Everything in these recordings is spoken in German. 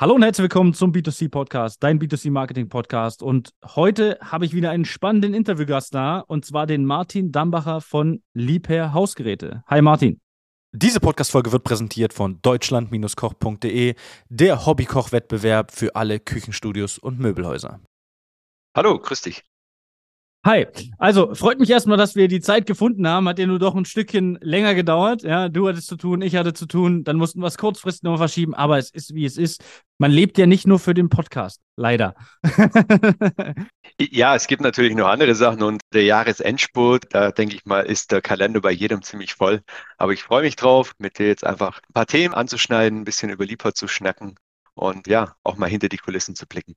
Hallo und herzlich willkommen zum B2C Podcast, dein B2C Marketing Podcast. Und heute habe ich wieder einen spannenden Interviewgast da, und zwar den Martin Dambacher von Liebherr Hausgeräte. Hi Martin. Diese Podcast-Folge wird präsentiert von deutschland-koch.de, der Hobbykoch-Wettbewerb für alle Küchenstudios und Möbelhäuser. Hallo, grüß dich. Hi, also freut mich erstmal, dass wir die Zeit gefunden haben. Hat ja nur doch ein Stückchen länger gedauert. Ja, du hattest zu tun, ich hatte zu tun. Dann mussten wir es kurzfristig noch verschieben, aber es ist wie es ist. Man lebt ja nicht nur für den Podcast, leider. ja, es gibt natürlich noch andere Sachen und der Jahresendspurt, da denke ich mal, ist der Kalender bei jedem ziemlich voll. Aber ich freue mich drauf, mit dir jetzt einfach ein paar Themen anzuschneiden, ein bisschen über Liefer zu schnacken und ja, auch mal hinter die Kulissen zu blicken.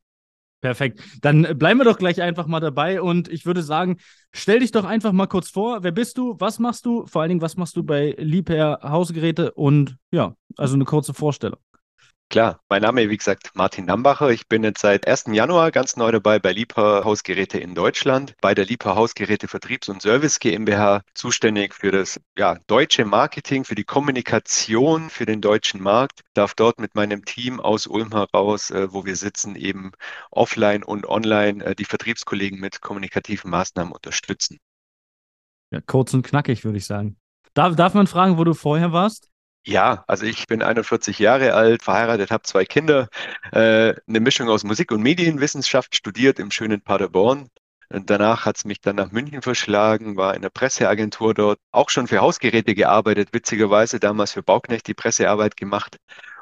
Perfekt. Dann bleiben wir doch gleich einfach mal dabei und ich würde sagen, stell dich doch einfach mal kurz vor. Wer bist du? Was machst du? Vor allen Dingen, was machst du bei Liebherr Hausgeräte? Und ja, also eine kurze Vorstellung. Klar, mein Name, wie gesagt, Martin Nambacher. Ich bin jetzt seit 1. Januar ganz neu dabei bei Liebherr Hausgeräte in Deutschland, bei der Liebherr Hausgeräte Vertriebs- und Service GmbH, zuständig für das ja, deutsche Marketing, für die Kommunikation für den deutschen Markt. Darf dort mit meinem Team aus Ulm heraus, äh, wo wir sitzen, eben offline und online äh, die Vertriebskollegen mit kommunikativen Maßnahmen unterstützen. Ja, kurz und knackig, würde ich sagen. Darf, darf man fragen, wo du vorher warst? Ja, also ich bin 41 Jahre alt, verheiratet, habe zwei Kinder, äh, eine Mischung aus Musik und Medienwissenschaft studiert im schönen Paderborn. Und danach hat es mich dann nach München verschlagen, war in der Presseagentur dort, auch schon für Hausgeräte gearbeitet, witzigerweise damals für Bauknecht die Pressearbeit gemacht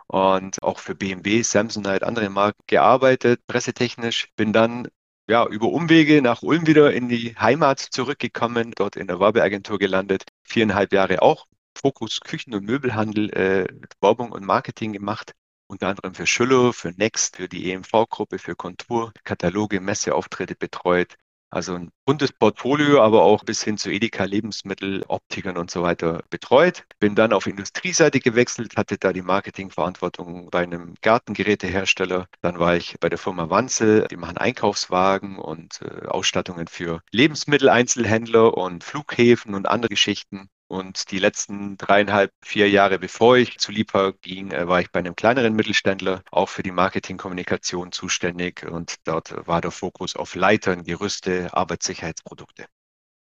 und auch für BMW, Samsonite, andere Marken gearbeitet, pressetechnisch. Bin dann ja, über Umwege nach Ulm wieder in die Heimat zurückgekommen, dort in der Werbeagentur gelandet, viereinhalb Jahre auch Fokus Küchen- und Möbelhandel äh, Werbung und Marketing gemacht. Unter anderem für Schüller, für Next, für die EMV-Gruppe, für Kontur, Kataloge, Messeauftritte betreut. Also ein buntes Portfolio, aber auch bis hin zu Edeka, Lebensmittel, Optikern und so weiter betreut. Bin dann auf Industrieseite gewechselt, hatte da die Marketingverantwortung bei einem Gartengerätehersteller. Dann war ich bei der Firma Wanzel, die machen Einkaufswagen und äh, Ausstattungen für Lebensmitteleinzelhändler und Flughäfen und andere Geschichten. Und die letzten dreieinhalb, vier Jahre, bevor ich zu Liebherr ging, äh, war ich bei einem kleineren Mittelständler auch für die Marketingkommunikation zuständig. Und dort war der Fokus auf Leitern, Gerüste, Arbeitssicherheitsprodukte.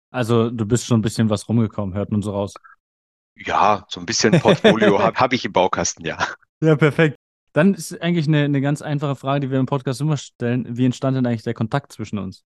Also du bist schon ein bisschen was rumgekommen, hört man so raus. Ja, so ein bisschen Portfolio habe hab ich im Baukasten, ja. Ja, perfekt. Dann ist eigentlich eine, eine ganz einfache Frage, die wir im Podcast immer stellen. Wie entstand denn eigentlich der Kontakt zwischen uns?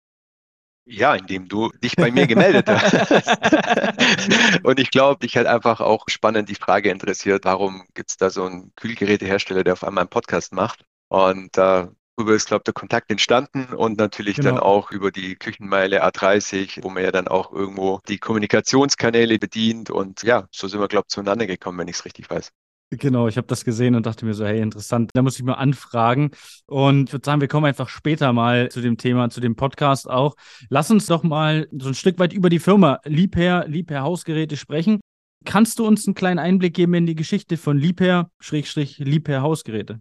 Ja, indem du dich bei mir gemeldet hast. und ich glaube, dich hat einfach auch spannend die Frage interessiert, warum gibt es da so einen Kühlgerätehersteller, der auf einmal einen Podcast macht? Und darüber ist, glaube ich, der Kontakt entstanden und natürlich genau. dann auch über die Küchenmeile A30, wo man ja dann auch irgendwo die Kommunikationskanäle bedient. Und ja, so sind wir, glaube ich, zueinander gekommen, wenn ich es richtig weiß. Genau, ich habe das gesehen und dachte mir so, hey, interessant, da muss ich mal anfragen. Und ich würde sagen, wir kommen einfach später mal zu dem Thema, zu dem Podcast auch. Lass uns doch mal so ein Stück weit über die Firma Liebherr, Liebherr Hausgeräte sprechen. Kannst du uns einen kleinen Einblick geben in die Geschichte von Liebherr, Schrägstrich, Liebherr Hausgeräte?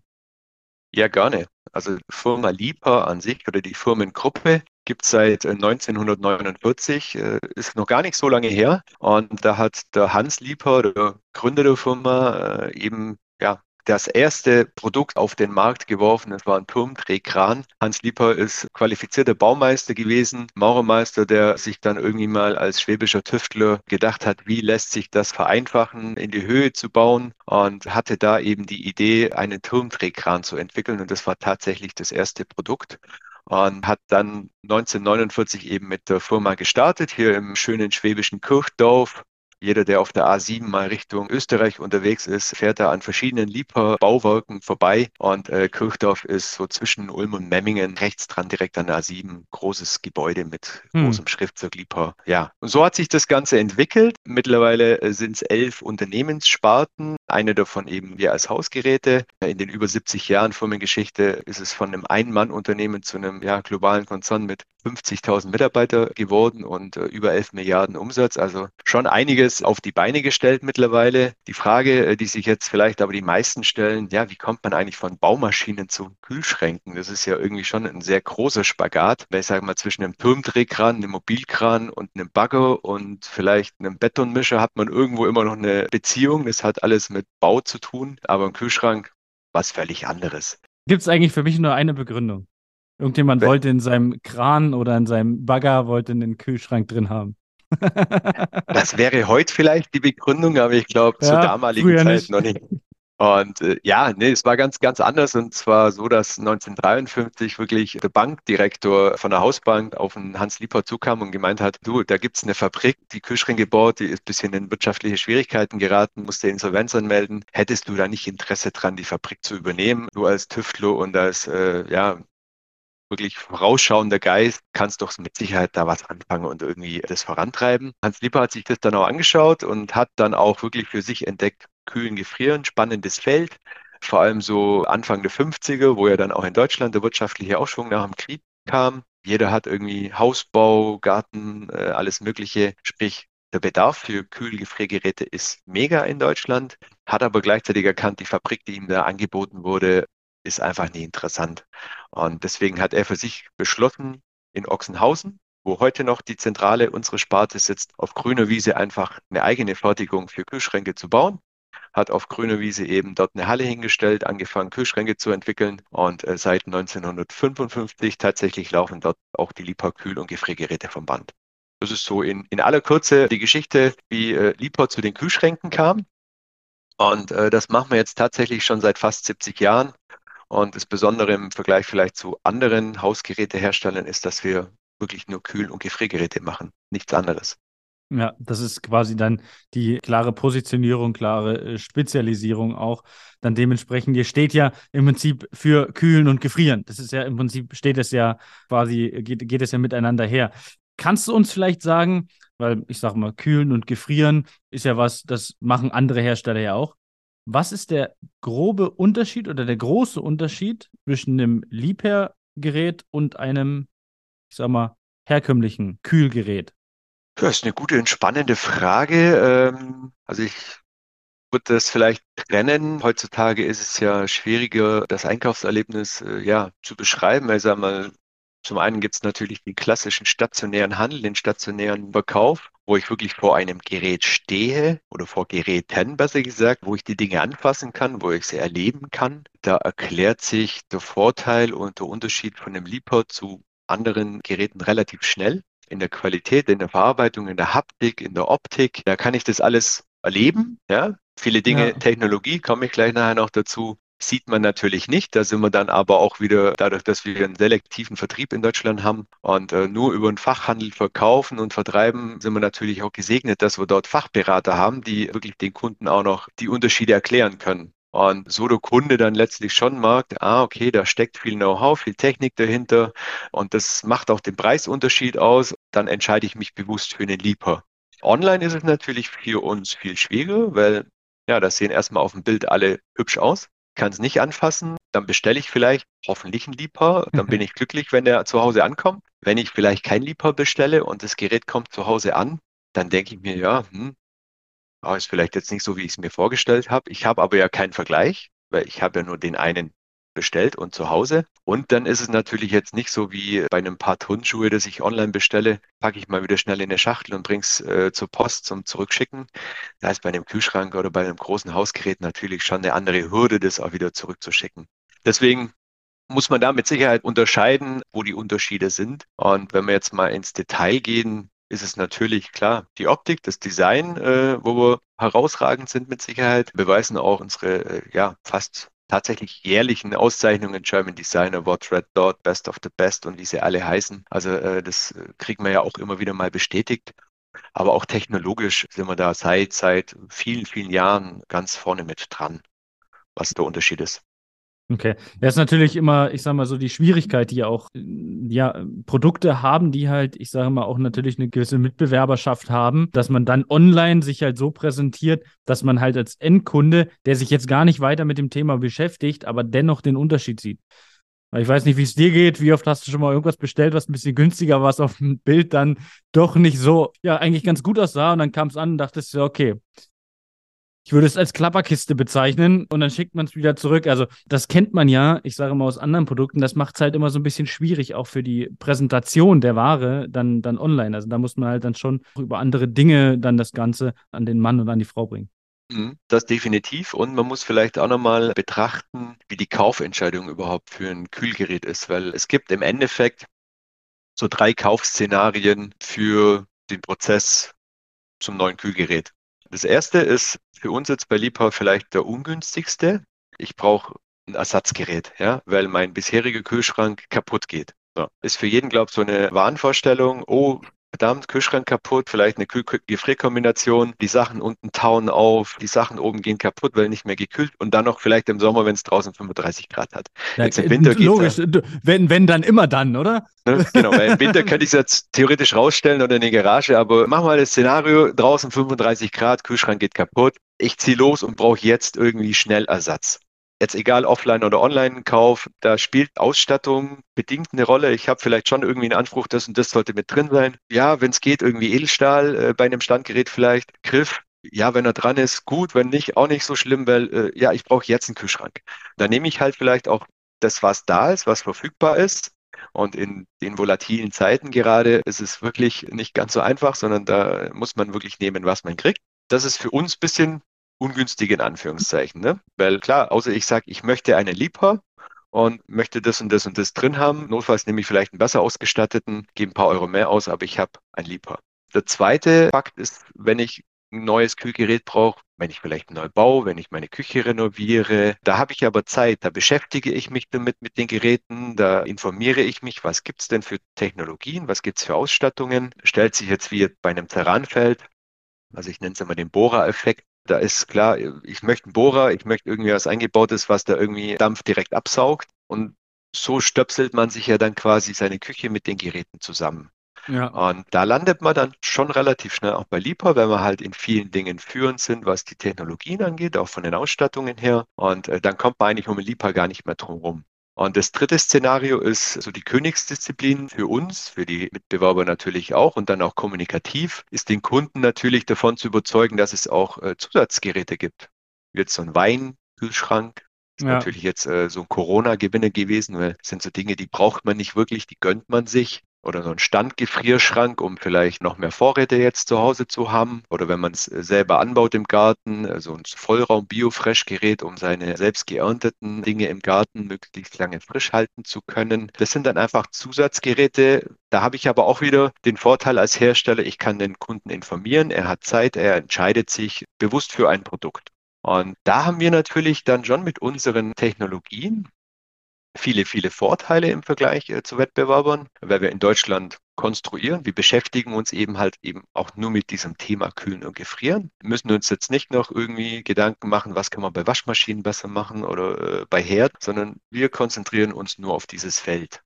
Ja, gerne. Also Firma Liebherr an sich oder die Firmengruppe gibt es seit 1949, äh, äh, ist noch gar nicht so lange her. Und da hat der Hans Lieper, der Gründer der Firma, äh, eben ja, das erste Produkt auf den Markt geworfen. Das war ein Turmdrehkran. Hans Lieper ist qualifizierter Baumeister gewesen, Maurermeister, der sich dann irgendwie mal als schwäbischer Tüftler gedacht hat, wie lässt sich das vereinfachen, in die Höhe zu bauen und hatte da eben die Idee, einen Turmdrehkran zu entwickeln. Und das war tatsächlich das erste Produkt und hat dann 1949 eben mit der Firma gestartet, hier im schönen schwäbischen Kirchdorf. Jeder, der auf der A7 mal Richtung Österreich unterwegs ist, fährt da an verschiedenen Lieper-Bauwerken vorbei. Und äh, Kirchdorf ist so zwischen Ulm und Memmingen rechts dran, direkt an der A7. Großes Gebäude mit hm. großem Schriftzug Lieper. Ja, und so hat sich das Ganze entwickelt. Mittlerweile äh, sind es elf Unternehmenssparten. Eine davon eben wir als Hausgeräte. In den über 70 Jahren Firmengeschichte ist es von einem Ein-Mann-Unternehmen zu einem ja, globalen Konzern mit 50.000 Mitarbeiter geworden und äh, über 11 Milliarden Umsatz. Also schon einiges auf die Beine gestellt mittlerweile. Die Frage, äh, die sich jetzt vielleicht aber die meisten stellen, ja, wie kommt man eigentlich von Baumaschinen zu Kühlschränken? Das ist ja irgendwie schon ein sehr großer Spagat. Weil ich sage mal, zwischen einem Turmdrehkran, einem Mobilkran und einem Bagger und vielleicht einem Betonmischer hat man irgendwo immer noch eine Beziehung. Das hat alles mit Bau zu tun, aber ein Kühlschrank was völlig anderes. gibt es eigentlich für mich nur eine Begründung. Irgendjemand Wenn, wollte in seinem Kran oder in seinem Bagger wollte einen Kühlschrank drin haben. Das wäre heute vielleicht die Begründung, aber ich glaube ja, zur damaligen Zeit nicht. noch nicht. Und äh, ja, nee, es war ganz, ganz anders. Und zwar so, dass 1953 wirklich der Bankdirektor von der Hausbank auf den Hans Lieper zukam und gemeint hat, du, da gibt's eine Fabrik, die Kühlschränke gebaut, die ist ein bisschen in wirtschaftliche Schwierigkeiten geraten, musste Insolvenz anmelden. Hättest du da nicht Interesse dran, die Fabrik zu übernehmen? Du als Tüftler und als, äh, ja, wirklich vorausschauender Geist, kannst doch mit Sicherheit da was anfangen und irgendwie das vorantreiben. Hans Lieper hat sich das dann auch angeschaut und hat dann auch wirklich für sich entdeckt, kühlen, gefrieren, spannendes Feld. Vor allem so Anfang der 50er, wo ja dann auch in Deutschland der wirtschaftliche Aufschwung nach dem Krieg kam. Jeder hat irgendwie Hausbau, Garten, äh, alles Mögliche. Sprich, der Bedarf für Kühlgefriergeräte ist mega in Deutschland, hat aber gleichzeitig erkannt, die Fabrik, die ihm da angeboten wurde, ist einfach nie interessant. Und deswegen hat er für sich beschlossen, in Ochsenhausen, wo heute noch die Zentrale unserer Sparte sitzt, auf grüner Wiese einfach eine eigene Fertigung für Kühlschränke zu bauen hat auf grüner Wiese eben dort eine Halle hingestellt, angefangen Kühlschränke zu entwickeln und äh, seit 1955 tatsächlich laufen dort auch die Lipa Kühl- und Gefriergeräte vom Band. Das ist so in, in aller Kürze die Geschichte, wie äh, Lipa zu den Kühlschränken kam. Und äh, das machen wir jetzt tatsächlich schon seit fast 70 Jahren. Und das Besondere im Vergleich vielleicht zu anderen Hausgeräteherstellern ist, dass wir wirklich nur Kühl- und Gefriergeräte machen, nichts anderes. Ja, das ist quasi dann die klare Positionierung, klare äh, Spezialisierung auch. Dann dementsprechend, ihr steht ja im Prinzip für Kühlen und Gefrieren. Das ist ja im Prinzip, steht es ja quasi, geht, geht es ja miteinander her. Kannst du uns vielleicht sagen, weil ich sage mal, Kühlen und Gefrieren ist ja was, das machen andere Hersteller ja auch. Was ist der grobe Unterschied oder der große Unterschied zwischen einem Liebherr-Gerät und einem, ich sag mal, herkömmlichen Kühlgerät? Das ist eine gute, entspannende Frage. Ähm, also ich würde das vielleicht trennen. Heutzutage ist es ja schwieriger, das Einkaufserlebnis äh, ja zu beschreiben. Also einmal, zum einen gibt es natürlich den klassischen stationären Handel, den stationären Verkauf, wo ich wirklich vor einem Gerät stehe oder vor Geräten besser gesagt, wo ich die Dinge anfassen kann, wo ich sie erleben kann. Da erklärt sich der Vorteil und der Unterschied von einem Liebhaber zu anderen Geräten relativ schnell in der Qualität, in der Verarbeitung, in der Haptik, in der Optik. Da kann ich das alles erleben. Ja? Viele Dinge, ja. Technologie, komme ich gleich nachher noch dazu, sieht man natürlich nicht. Da sind wir dann aber auch wieder, dadurch, dass wir einen selektiven Vertrieb in Deutschland haben und äh, nur über den Fachhandel verkaufen und vertreiben, sind wir natürlich auch gesegnet, dass wir dort Fachberater haben, die wirklich den Kunden auch noch die Unterschiede erklären können. Und so der Kunde dann letztlich schon merkt, ah, okay, da steckt viel Know-how, viel Technik dahinter und das macht auch den Preisunterschied aus, dann entscheide ich mich bewusst für einen Lieber. Online ist es natürlich für uns viel schwieriger, weil ja, das sehen erstmal auf dem Bild alle hübsch aus. Kann es nicht anfassen, dann bestelle ich vielleicht hoffentlich einen Liebhaber, dann bin ich glücklich, wenn er zu Hause ankommt. Wenn ich vielleicht kein Liebhaber bestelle und das Gerät kommt zu Hause an, dann denke ich mir, ja, hm, oh, ist vielleicht jetzt nicht so, wie ich es mir vorgestellt habe. Ich habe aber ja keinen Vergleich, weil ich habe ja nur den einen bestellt und zu Hause. Und dann ist es natürlich jetzt nicht so wie bei einem Paar Turnschuhe, das ich online bestelle, packe ich mal wieder schnell in eine Schachtel und bring's äh, zur Post zum Zurückschicken. Da ist bei einem Kühlschrank oder bei einem großen Hausgerät natürlich schon eine andere Hürde, das auch wieder zurückzuschicken. Deswegen muss man da mit Sicherheit unterscheiden, wo die Unterschiede sind. Und wenn wir jetzt mal ins Detail gehen, ist es natürlich klar, die Optik, das Design, äh, wo wir herausragend sind mit Sicherheit, beweisen auch unsere äh, ja fast tatsächlich jährlichen Auszeichnungen German Design Award, Red Dot, Best of the Best und wie sie alle heißen. Also äh, das äh, kriegen wir ja auch immer wieder mal bestätigt. Aber auch technologisch sind wir da seit, seit vielen, vielen Jahren ganz vorne mit dran, was der Unterschied ist. Okay. Das ist natürlich immer, ich sage mal so, die Schwierigkeit, die auch ja, Produkte haben, die halt, ich sage mal, auch natürlich eine gewisse Mitbewerberschaft haben, dass man dann online sich halt so präsentiert, dass man halt als Endkunde, der sich jetzt gar nicht weiter mit dem Thema beschäftigt, aber dennoch den Unterschied sieht. Ich weiß nicht, wie es dir geht. Wie oft hast du schon mal irgendwas bestellt, was ein bisschen günstiger war, was auf dem Bild dann doch nicht so, ja, eigentlich ganz gut aussah. Und dann kam es an und dachtest du, okay, ich würde es als Klapperkiste bezeichnen und dann schickt man es wieder zurück. Also das kennt man ja, ich sage mal aus anderen Produkten, das macht es halt immer so ein bisschen schwierig, auch für die Präsentation der Ware dann, dann online. Also da muss man halt dann schon über andere Dinge dann das Ganze an den Mann und an die Frau bringen. Mhm, Das definitiv. Und man muss vielleicht auch nochmal betrachten, wie die Kaufentscheidung überhaupt für ein Kühlgerät ist, weil es gibt im Endeffekt so drei Kaufszenarien für den Prozess zum neuen Kühlgerät. Das erste ist für uns jetzt bei Liebherr vielleicht der ungünstigste. Ich brauche ein Ersatzgerät, ja, weil mein bisheriger Kühlschrank kaputt geht. So. Ist für jeden, glaube ich, so eine Wahnvorstellung. Oh, verdammt, Kühlschrank kaputt, vielleicht eine Kühl-Gefrierkombination, die Sachen unten tauen auf, die Sachen oben gehen kaputt, weil nicht mehr gekühlt und dann noch vielleicht im Sommer, wenn es draußen 35 Grad hat. Ja, jetzt im Winter logisch, ja, wenn, wenn dann immer dann, oder? Ne? Genau, weil im Winter könnte ich es jetzt theoretisch rausstellen oder in die Garage, aber mach mal das Szenario, draußen 35 Grad, Kühlschrank geht kaputt, ich ziehe los und brauche jetzt irgendwie schnell Ersatz jetzt egal offline oder online Kauf, da spielt Ausstattung bedingt eine Rolle. Ich habe vielleicht schon irgendwie einen Anspruch, das und das sollte mit drin sein. Ja, wenn es geht, irgendwie Edelstahl äh, bei einem Standgerät vielleicht, Griff. Ja, wenn er dran ist, gut, wenn nicht, auch nicht so schlimm, weil äh, ja, ich brauche jetzt einen Kühlschrank. Da nehme ich halt vielleicht auch das, was da ist, was verfügbar ist. Und in den volatilen Zeiten gerade ist es wirklich nicht ganz so einfach, sondern da muss man wirklich nehmen, was man kriegt. Das ist für uns ein bisschen ungünstig in Anführungszeichen. Ne? Weil klar, außer ich sage, ich möchte eine Liebhaber und möchte das und das und das drin haben. Notfalls nehme ich vielleicht einen besser ausgestatteten, gebe ein paar Euro mehr aus, aber ich habe ein Liebhaber. Der zweite Fakt ist, wenn ich ein neues Kühlgerät brauche, wenn ich vielleicht neu baue, wenn ich meine Küche renoviere. Da habe ich aber Zeit, da beschäftige ich mich damit mit den Geräten, da informiere ich mich, was gibt es denn für Technologien, was gibt es für Ausstattungen. Stellt sich jetzt wie bei einem Terranfeld, also ich nenne es immer den Bohrer-Effekt, da ist klar, ich möchte einen Bohrer, ich möchte irgendwie was eingebautes, was da irgendwie Dampf direkt absaugt. Und so stöpselt man sich ja dann quasi seine Küche mit den Geräten zusammen. Ja. Und da landet man dann schon relativ schnell auch bei Lipa, weil wir halt in vielen Dingen führend sind, was die Technologien angeht, auch von den Ausstattungen her. Und äh, dann kommt man eigentlich um Lipa gar nicht mehr drum rum. Und das dritte Szenario ist so die Königsdisziplin für uns, für die Mitbewerber natürlich auch und dann auch kommunikativ, ist den Kunden natürlich davon zu überzeugen, dass es auch äh, Zusatzgeräte gibt. Wird so ein Weinkühlschrank, ist ja. natürlich jetzt äh, so ein Corona-Gewinne gewesen, weil das sind so Dinge, die braucht man nicht wirklich, die gönnt man sich oder so ein Standgefrierschrank, um vielleicht noch mehr Vorräte jetzt zu Hause zu haben. Oder wenn man es äh, selber anbaut im Garten, so also ein Vollraum-Biofresh-Gerät, um seine selbst geernteten Dinge im Garten möglichst lange frisch halten zu können. Das sind dann einfach Zusatzgeräte. Da habe ich aber auch wieder den Vorteil als Hersteller, ich kann den Kunden informieren, er hat Zeit, er entscheidet sich bewusst für ein Produkt. Und da haben wir natürlich dann schon mit unseren Technologien viele, viele Vorteile im Vergleich äh, zu Wettbewerbern, weil wir in Deutschland konstruieren. Wir beschäftigen uns eben halt eben auch nur mit diesem Thema Kühlen und Gefrieren. Wir müssen uns jetzt nicht noch irgendwie Gedanken machen, was kann man bei Waschmaschinen besser machen oder äh, bei Herd, sondern wir konzentrieren uns nur auf dieses Feld.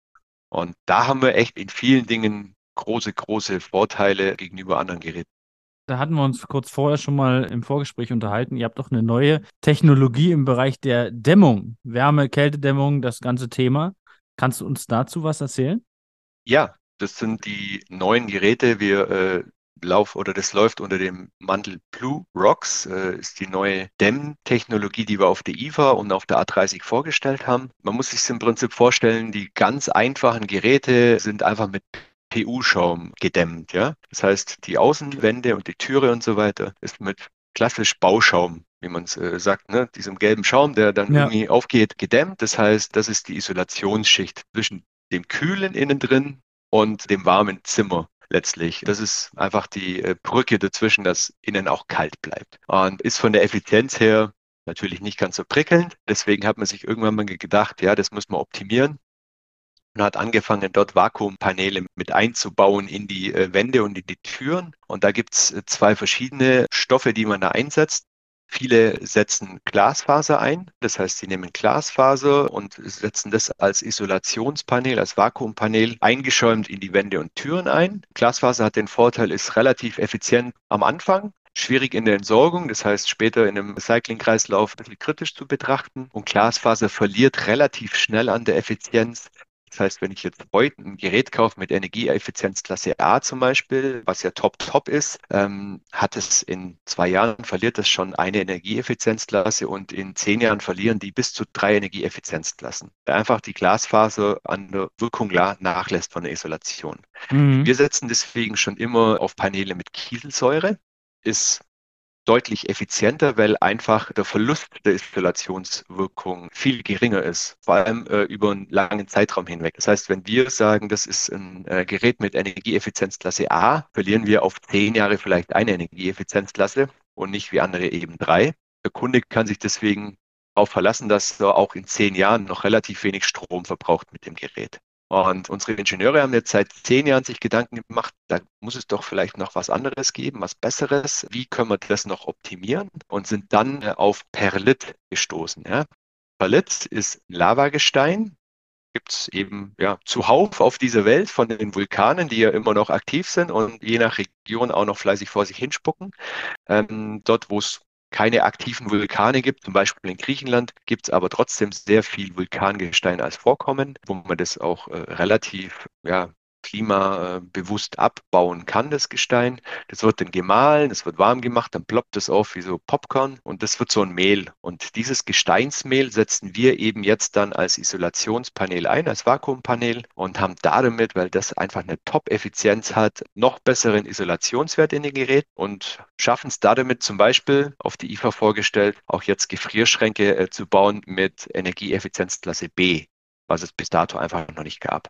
Und da haben wir echt in vielen Dingen große, große Vorteile gegenüber anderen Geräten. Da hatten wir uns kurz vorher schon mal im Vorgespräch unterhalten. Ihr habt doch eine neue Technologie im Bereich der Dämmung, Wärme, Kältedämmung, das ganze Thema. Kannst du uns dazu was erzählen? Ja, das sind die neuen Geräte. Wir äh, Lauf oder das läuft unter dem Mantel Blue Rocks, äh, ist die neue Dämmtechnologie, die wir auf der IFA und auf der A30 vorgestellt haben. Man muss sich im Prinzip vorstellen, die ganz einfachen Geräte sind einfach mit PU-Schaum gedämmt, ja. Das heißt, die Außenwände und die Türe und so weiter ist mit klassisch Bauschaum, wie man es äh, sagt, ne? diesem gelben Schaum, der dann ja. irgendwie aufgeht, gedämmt. Das heißt, das ist die Isolationsschicht zwischen dem kühlen innen drin und dem warmen Zimmer letztlich. Das ist einfach die äh, Brücke dazwischen, dass innen auch kalt bleibt. Und ist von der Effizienz her natürlich nicht ganz so prickelnd. Deswegen hat man sich irgendwann mal gedacht, ja, das muss man optimieren und hat angefangen, dort Vakuumpaneele mit einzubauen in die äh, Wände und in die Türen. Und da gibt es äh, zwei verschiedene Stoffe, die man da einsetzt. Viele setzen Glasfaser ein, das heißt, sie nehmen Glasfaser und setzen das als Isolationspanel, als Vakuumpanel eingeschäumt in die Wände und Türen ein. Glasfaser hat den Vorteil, ist relativ effizient am Anfang, schwierig in der Entsorgung, das heißt später in einem Recyclingkreislauf ein bisschen kritisch zu betrachten. Und Glasfaser verliert relativ schnell an der Effizienz, das heißt, wenn ich jetzt heute ein Gerät kaufe mit Energieeffizienzklasse A zum Beispiel, was ja top, top ist, ähm, hat es in zwei Jahren verliert es schon eine Energieeffizienzklasse und in zehn Jahren verlieren die bis zu drei Energieeffizienzklassen. Einfach die Glasfaser an der Wirkung nachlässt von der Isolation. Mhm. Wir setzen deswegen schon immer auf Paneele mit Kieselsäure. Ist deutlich effizienter, weil einfach der Verlust der Isolationswirkung viel geringer ist, vor allem äh, über einen langen Zeitraum hinweg. Das heißt, wenn wir sagen, das ist ein äh, Gerät mit Energieeffizienzklasse A, verlieren wir auf zehn Jahre vielleicht eine Energieeffizienzklasse und nicht wie andere eben drei. Der Kunde kann sich deswegen darauf verlassen, dass er auch in zehn Jahren noch relativ wenig Strom verbraucht mit dem Gerät. Und unsere Ingenieure haben jetzt seit zehn Jahren sich Gedanken gemacht, da muss es doch vielleicht noch was anderes geben, was Besseres. Wie können wir das noch optimieren? Und sind dann äh, auf Perlit gestoßen. Ja. Perlit ist Lavagestein, gibt es eben ja, zuhauf auf dieser Welt von den Vulkanen, die ja immer noch aktiv sind und je nach Region auch noch fleißig vor sich hinspucken. Ähm, dort, wo es keine aktiven Vulkane gibt. Zum Beispiel in Griechenland gibt es aber trotzdem sehr viel Vulkangestein als Vorkommen, wo man das auch äh, relativ ja, klimabewusst abbauen kann, das Gestein. Das wird dann gemahlen, es wird warm gemacht, dann ploppt es auf wie so Popcorn und das wird so ein Mehl. Und dieses Gesteinsmehl setzen wir eben jetzt dann als Isolationspanel ein, als Vakuumpanel und haben damit, weil das einfach eine Top-Effizienz hat, noch besseren Isolationswert in den Gerät und schaffen es damit zum Beispiel auf die IFA vorgestellt, auch jetzt Gefrierschränke äh, zu bauen mit Energieeffizienzklasse B, was es bis dato einfach noch nicht gab.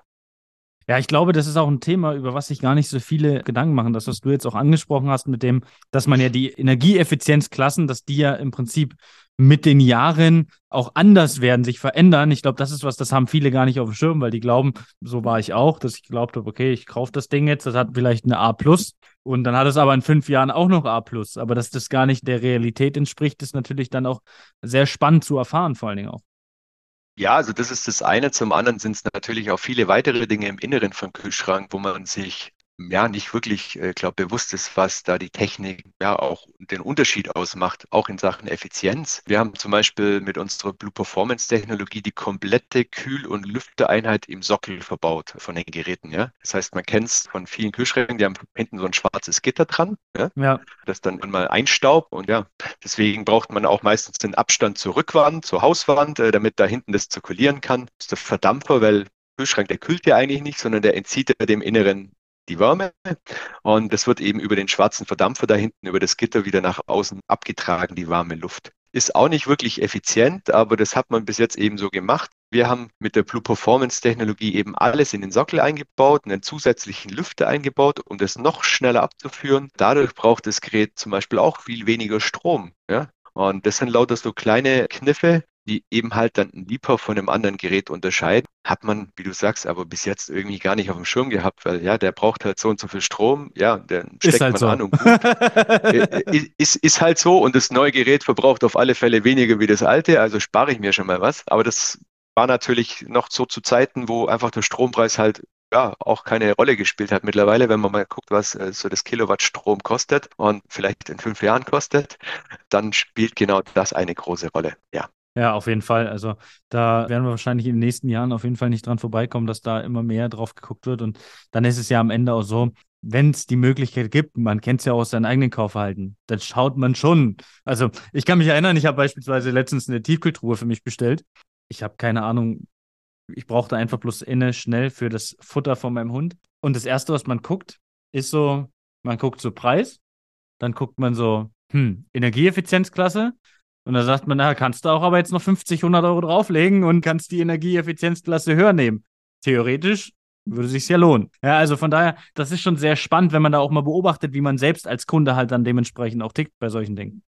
Ja, ich glaube, das ist auch ein Thema, über was sich gar nicht so viele Gedanken machen. Das, was du jetzt auch angesprochen hast, mit dem, dass man ja die Energieeffizienzklassen, dass die ja im Prinzip mit den Jahren auch anders werden, sich verändern. Ich glaube, das ist was, das haben viele gar nicht auf dem Schirm, weil die glauben, so war ich auch, dass ich glaubt habe, okay, ich kaufe das Ding jetzt, das hat vielleicht eine A plus und dann hat es aber in fünf Jahren auch noch A plus. Aber dass das gar nicht der Realität entspricht, ist natürlich dann auch sehr spannend zu erfahren, vor allen Dingen auch. Ja, also das ist das eine. Zum anderen sind es natürlich auch viele weitere Dinge im Inneren vom Kühlschrank, wo man sich ja nicht wirklich, äh, glaube bewusst ist, was da die Technik ja auch den Unterschied ausmacht, auch in Sachen Effizienz. Wir haben zum Beispiel mit unserer Blue Performance Technologie die komplette Kühl- und Lüfteeinheit im Sockel verbaut von den Geräten. Ja, das heißt, man kennt es von vielen Kühlschränken, die haben hinten so ein schwarzes Gitter dran, ja, ja. das dann mal einstaubt und ja, deswegen braucht man auch meistens den Abstand zur Rückwand, zur Hauswand, äh, damit da hinten das zirkulieren kann. Das ist der Verdampfer, weil Kühlschrank, der kühlt ja eigentlich nicht, sondern der entzieht ja dem Inneren die Wärme und es wird eben über den schwarzen Verdampfer da hinten, über das Gitter wieder nach außen abgetragen, die warme Luft. Ist auch nicht wirklich effizient, aber das hat man bis jetzt eben so gemacht. Wir haben mit der Blue Performance Technologie eben alles in den Sockel eingebaut, einen zusätzlichen Lüfter eingebaut, um das noch schneller abzuführen. Dadurch braucht das Gerät zum Beispiel auch viel weniger Strom. Ja? Und das sind lauter so kleine Kniffe, die eben halt dann ein Liebhaber von einem anderen Gerät unterscheiden. Hat man, wie du sagst, aber bis jetzt irgendwie gar nicht auf dem Schirm gehabt, weil ja, der braucht halt so und so viel Strom, ja, den steckt halt man so. an und gut. Äh, ist, ist halt so und das neue Gerät verbraucht auf alle Fälle weniger wie das alte, also spare ich mir schon mal was. Aber das war natürlich noch so zu Zeiten, wo einfach der Strompreis halt ja, auch keine Rolle gespielt hat mittlerweile, wenn man mal guckt, was äh, so das Kilowatt Strom kostet und vielleicht in fünf Jahren kostet, dann spielt genau das eine große Rolle. Ja. Ja, auf jeden Fall. Also da werden wir wahrscheinlich in den nächsten Jahren auf jeden Fall nicht dran vorbeikommen, dass da immer mehr drauf geguckt wird. Und dann ist es ja am Ende auch so, wenn es die Möglichkeit gibt, man kennt es ja aus seinem eigenen Kaufverhalten, dann schaut man schon. Also ich kann mich erinnern, ich habe beispielsweise letztens eine Tiefkühltruhe für mich bestellt. Ich habe keine Ahnung, ich brauchte einfach bloß inne schnell für das Futter von meinem Hund. Und das Erste, was man guckt, ist so, man guckt so Preis, dann guckt man so, hm, Energieeffizienzklasse, und da sagt man, na, kannst du auch aber jetzt noch 50, 100 Euro drauflegen und kannst die Energieeffizienzklasse höher nehmen. Theoretisch würde sich ja lohnen. Ja, also von daher, das ist schon sehr spannend, wenn man da auch mal beobachtet, wie man selbst als Kunde halt dann dementsprechend auch tickt bei solchen Dingen.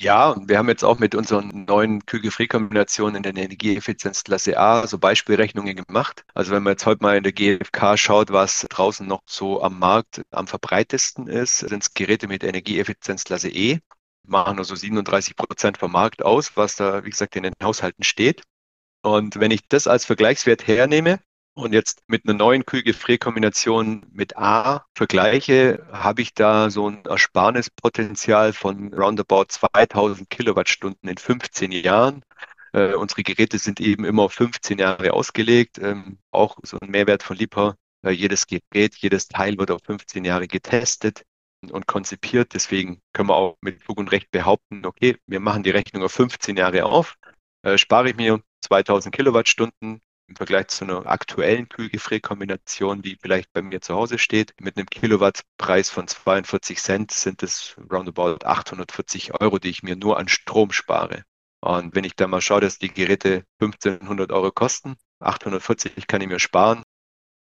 Ja, und wir haben jetzt auch mit unseren neuen Kühlgefrierkombinationen in der Energieeffizienzklasse A so Beispielrechnungen gemacht. Also wenn man jetzt heute mal in der GfK schaut, was draußen noch so am Markt am verbreitesten ist, sind es Geräte mit Energieeffizienzklasse E machen nur so 37 Prozent vom Markt aus, was da, wie gesagt, in den Haushalten steht. Und wenn ich das als Vergleichswert hernehme und jetzt mit einer neuen Kühlgefrierkombination mit A vergleiche, habe ich da so ein Ersparnispotenzial von roundabout 2000 Kilowattstunden in 15 Jahren. Äh, unsere Geräte sind eben immer auf 15 Jahre ausgelegt. Ähm, auch so ein Mehrwert von Liebherr. Äh, jedes Gerät, jedes Teil wird auf 15 Jahre getestet und konzipiert. Deswegen können wir auch mit Fug und Recht behaupten, okay, wir machen die Rechnung auf 15 Jahre auf, äh, spare ich mir 2000 Kilowattstunden, im Vergleich zu einer aktuellen Kühlgefrierkombination, die vielleicht bei mir zu Hause steht, mit einem Kilowattpreis von 42 Cent sind es roundabout 840 Euro, die ich mir nur an Strom spare. Und wenn ich da mal schaue, dass die Geräte 1500 Euro kosten, 840 kann ich mir sparen.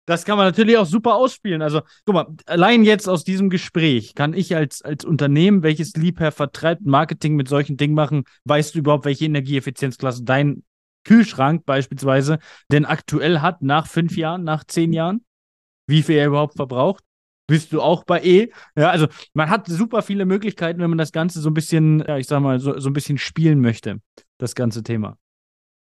Das kann man natürlich auch super ausspielen. Also, guck mal, allein jetzt aus diesem Gespräch kann ich als, als Unternehmen, welches Liebherr vertreibt, Marketing mit solchen Dingen machen, weißt du überhaupt, welche Energieeffizienzklasse dein Kühlschrank beispielsweise denn aktuell hat, nach fünf Jahren, nach zehn Jahren? Wie viel er überhaupt verbraucht? Bist du auch bei E? Ja, also man hat super viele Möglichkeiten, wenn man das Ganze so ein bisschen, ja, ich sag mal, so, so ein bisschen spielen möchte, das ganze Thema.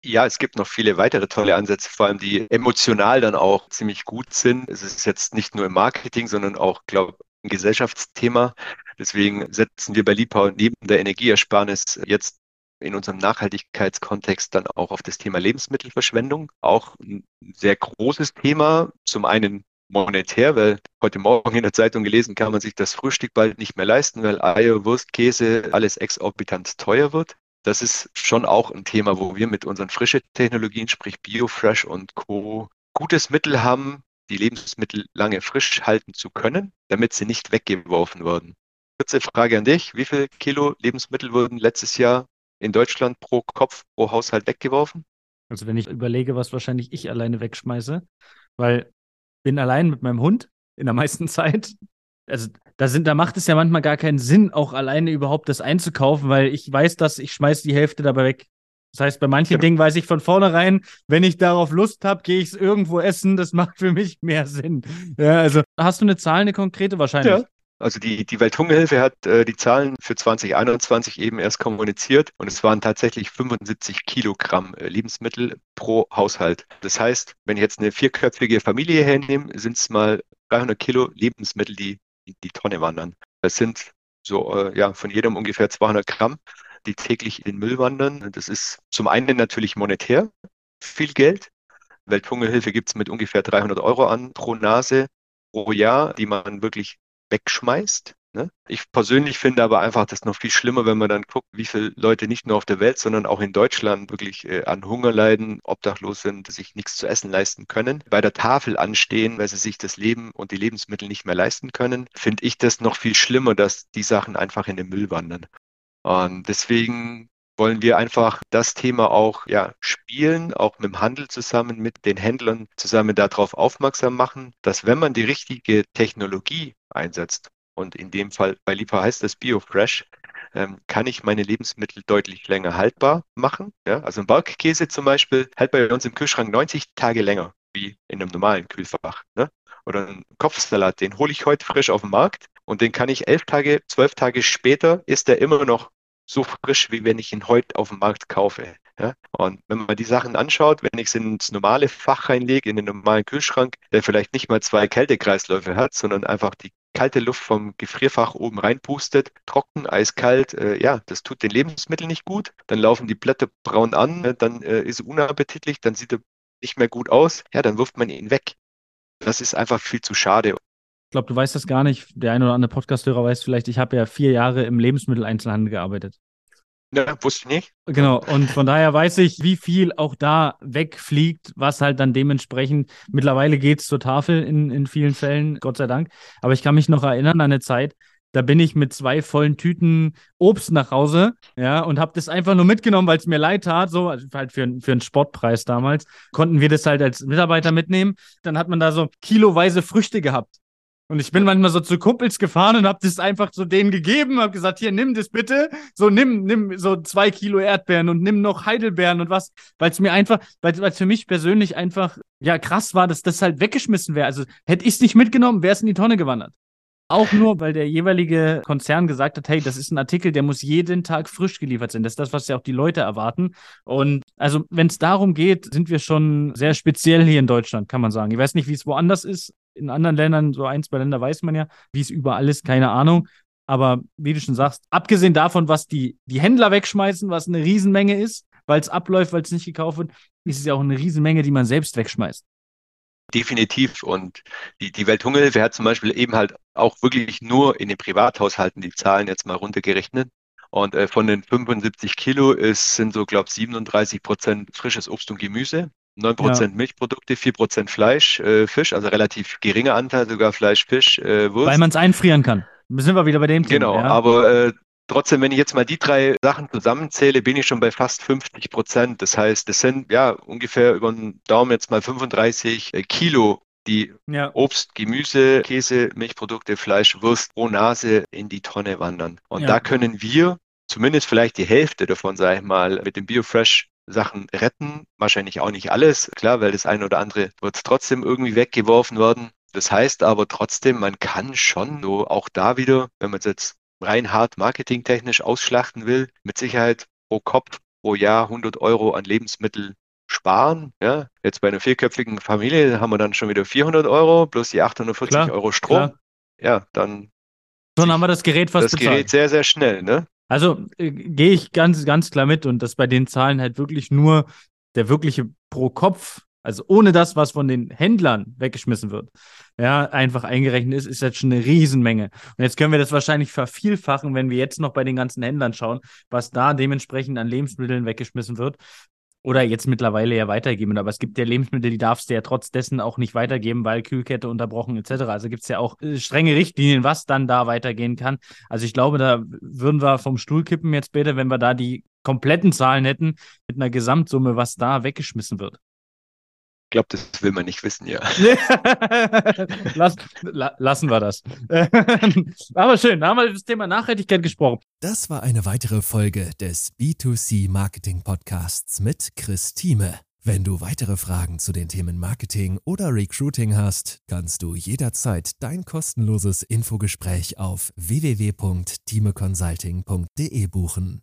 Ja, es gibt noch viele weitere tolle Ansätze, vor allem die emotional dann auch ziemlich gut sind. Es ist jetzt nicht nur im Marketing, sondern auch, glaube ich, ein Gesellschaftsthema. Deswegen setzen wir bei Liebhau neben der Energieersparnis jetzt in unserem Nachhaltigkeitskontext dann auch auf das Thema Lebensmittelverschwendung. Auch ein sehr großes Thema. Zum einen monetär, weil heute Morgen in der Zeitung gelesen, kann man sich das Frühstück bald nicht mehr leisten, weil Eier, Wurst, Käse, alles exorbitant teuer wird. Das ist schon auch ein Thema, wo wir mit unseren frischen Technologien, sprich Biofresh und Co. gutes Mittel haben, die Lebensmittel lange frisch halten zu können, damit sie nicht weggeworfen werden. Kurze Frage an dich. Wie viel Kilo Lebensmittel wurden letztes Jahr in Deutschland pro Kopf, pro Haushalt weggeworfen? Also wenn ich überlege, was wahrscheinlich ich alleine wegschmeiße, weil bin allein mit meinem Hund in der meisten Zeit. Also da sind, da macht es ja manchmal gar keinen Sinn, auch alleine überhaupt das einzukaufen, weil ich weiß, dass ich schmeiße die Hälfte dabei weg. Das heißt, bei manchen ja. Dingen weiß ich von vornherein, wenn ich darauf Lust habe, gehe ich es irgendwo essen. Das macht für mich mehr Sinn. Ja, also hast du eine Zahl, eine konkrete wahrscheinlich? Ja. Also die, die Welthungerhilfe hat äh, die Zahlen für 2021 eben erst kommuniziert und es waren tatsächlich 75 Kilogramm äh, Lebensmittel pro Haushalt. Das heißt, wenn ich jetzt eine vierköpfige Familie hernehme, sind es mal 300 Kilo Lebensmittel, die in die Tonne wandern. Das sind so äh, ja von jedem ungefähr 200 Gramm, die täglich in den Müll wandern. Das ist zum einen natürlich monetär viel Geld. Welthungerhilfe gibt es mit ungefähr 300 Euro an pro Nase pro Jahr, die man wirklich wegschmeißt. Ne? Ich persönlich finde aber einfach das noch viel schlimmer, wenn man dann guckt, wie viele Leute nicht nur auf der Welt, sondern auch in Deutschland wirklich äh, an Hunger leiden, obdachlos sind, sich nichts zu essen leisten können, bei der Tafel anstehen, weil sie sich das Leben und die Lebensmittel nicht mehr leisten können, finde ich das noch viel schlimmer, dass die Sachen einfach in den Müll wandern. Und deswegen wollen wir einfach das Thema auch ja, spielen, auch mit dem Handel zusammen, mit den Händlern zusammen darauf aufmerksam machen, dass wenn man die richtige Technologie einsetzt, und in dem Fall bei Lipa heißt das BioFresh, ähm, kann ich meine Lebensmittel deutlich länger haltbar machen. Ja? Also ein Balkkäse zum Beispiel hält bei uns im Kühlschrank 90 Tage länger wie in einem normalen Kühlfach. Ne? Oder ein Kopfsalat, den hole ich heute frisch auf den Markt und den kann ich elf Tage, zwölf Tage später, ist der immer noch so frisch, wie wenn ich ihn heute auf dem Markt kaufe. Ja? Und wenn man die Sachen anschaut, wenn ich es ins normale Fach reinlege, in den normalen Kühlschrank, der vielleicht nicht mal zwei Kältekreisläufe hat, sondern einfach die kalte Luft vom Gefrierfach oben reinpustet, trocken, eiskalt, äh, ja, das tut den Lebensmitteln nicht gut. Dann laufen die Blätter braun an, ne? dann äh, ist er unappetitlich, dann sieht er nicht mehr gut aus. Ja, dann wirft man ihn weg. Das ist einfach viel zu schade. Ich glaube, du weißt das gar nicht. Der ein oder andere Podcasthörer weiß vielleicht, ich habe ja vier Jahre im Lebensmitteleinzelhandel gearbeitet. Ja, wusste ich nicht. Genau, und von daher weiß ich, wie viel auch da wegfliegt, was halt dann dementsprechend, mittlerweile geht es zur Tafel in, in vielen Fällen, Gott sei Dank. Aber ich kann mich noch erinnern an eine Zeit, da bin ich mit zwei vollen Tüten Obst nach Hause, ja, und habe das einfach nur mitgenommen, weil es mir leid tat, so also halt für, für einen Sportpreis damals, konnten wir das halt als Mitarbeiter mitnehmen. Dann hat man da so kiloweise Früchte gehabt. Und ich bin manchmal so zu Kumpels gefahren und habe das einfach zu denen gegeben, habe gesagt, hier, nimm das bitte. So, nimm, nimm so zwei Kilo Erdbeeren und nimm noch Heidelbeeren und was, weil es mir einfach, weil es für mich persönlich einfach, ja, krass war, dass das halt weggeschmissen wäre. Also hätte ich es nicht mitgenommen, wäre es in die Tonne gewandert. Auch nur, weil der jeweilige Konzern gesagt hat, hey, das ist ein Artikel, der muss jeden Tag frisch geliefert sein. Das ist das, was ja auch die Leute erwarten. Und also, wenn es darum geht, sind wir schon sehr speziell hier in Deutschland, kann man sagen. Ich weiß nicht, wie es woanders ist. In anderen Ländern, so ein, zwei Länder weiß man ja, wie es überall ist, keine Ahnung. Aber wie du schon sagst, abgesehen davon, was die, die Händler wegschmeißen, was eine Riesenmenge ist, weil es abläuft, weil es nicht gekauft wird, ist es ja auch eine Riesenmenge, die man selbst wegschmeißt. Definitiv. Und die, die Welthungerhilfe hat zum Beispiel eben halt auch wirklich nur in den Privathaushalten die Zahlen jetzt mal runtergerechnet. Und äh, von den 75 Kilo ist, sind so, glaube ich, 37 Prozent frisches Obst und Gemüse. 9% ja. Milchprodukte, 4% Fleisch, äh, Fisch, also relativ geringer Anteil sogar Fleisch, Fisch, äh, Wurst. Weil man es einfrieren kann. Sind wir wieder bei dem Thema. Genau, ja? aber äh, trotzdem, wenn ich jetzt mal die drei Sachen zusammenzähle, bin ich schon bei fast 50 Prozent. Das heißt, das sind ja ungefähr über den Daumen jetzt mal 35 äh, Kilo die ja. Obst, Gemüse, Käse, Milchprodukte, Fleisch, Wurst pro Nase in die Tonne wandern. Und ja. da können wir zumindest vielleicht die Hälfte davon, sage ich mal, mit dem BioFresh Sachen retten. Wahrscheinlich auch nicht alles, klar, weil das eine oder andere wird trotzdem irgendwie weggeworfen werden. Das heißt aber trotzdem, man kann schon so auch da wieder, wenn man es jetzt rein hart marketingtechnisch ausschlachten will, mit Sicherheit pro Kopf pro Jahr 100 Euro an Lebensmittel sparen. Ja, jetzt bei einer vierköpfigen Familie haben wir dann schon wieder 400 Euro plus die 840 klar, Euro Strom. Klar. Ja, dann. Dann haben wir das Gerät fast Das bezahlt. Gerät sehr, sehr schnell, ne? Also äh, gehe ich ganz, ganz klar mit und das bei den Zahlen halt wirklich nur der wirkliche pro Kopf, also ohne das, was von den Händlern weggeschmissen wird, ja, einfach eingerechnet ist, ist jetzt schon eine Riesenmenge. Und jetzt können wir das wahrscheinlich vervielfachen, wenn wir jetzt noch bei den ganzen Händlern schauen, was da dementsprechend an Lebensmitteln weggeschmissen wird oder jetzt mittlerweile ja weitergeben. Aber es gibt ja Lebensmittel, die darfst du ja trotz dessen auch nicht weitergeben, weil Kühlkette unterbrochen etc. Also gibt es ja auch äh, strenge Richtlinien, was dann da weitergehen kann. Also ich glaube, da würden wir vom Stuhl kippen jetzt später, wenn wir da die kompletten Zahlen hätten mit einer Gesamtsumme, was da weggeschmissen wird. Ich glaube, das will man nicht wissen, ja. Lass, la, lassen wir das. Aber schön, da haben wir über das Thema Nachhaltigkeit gesprochen. Das war eine weitere Folge des B2C Marketing Podcasts mit Chris Thieme. Wenn du weitere Fragen zu den Themen Marketing oder Recruiting hast, kannst du jederzeit dein kostenloses Infogespräch auf www.timeconsulting.de buchen.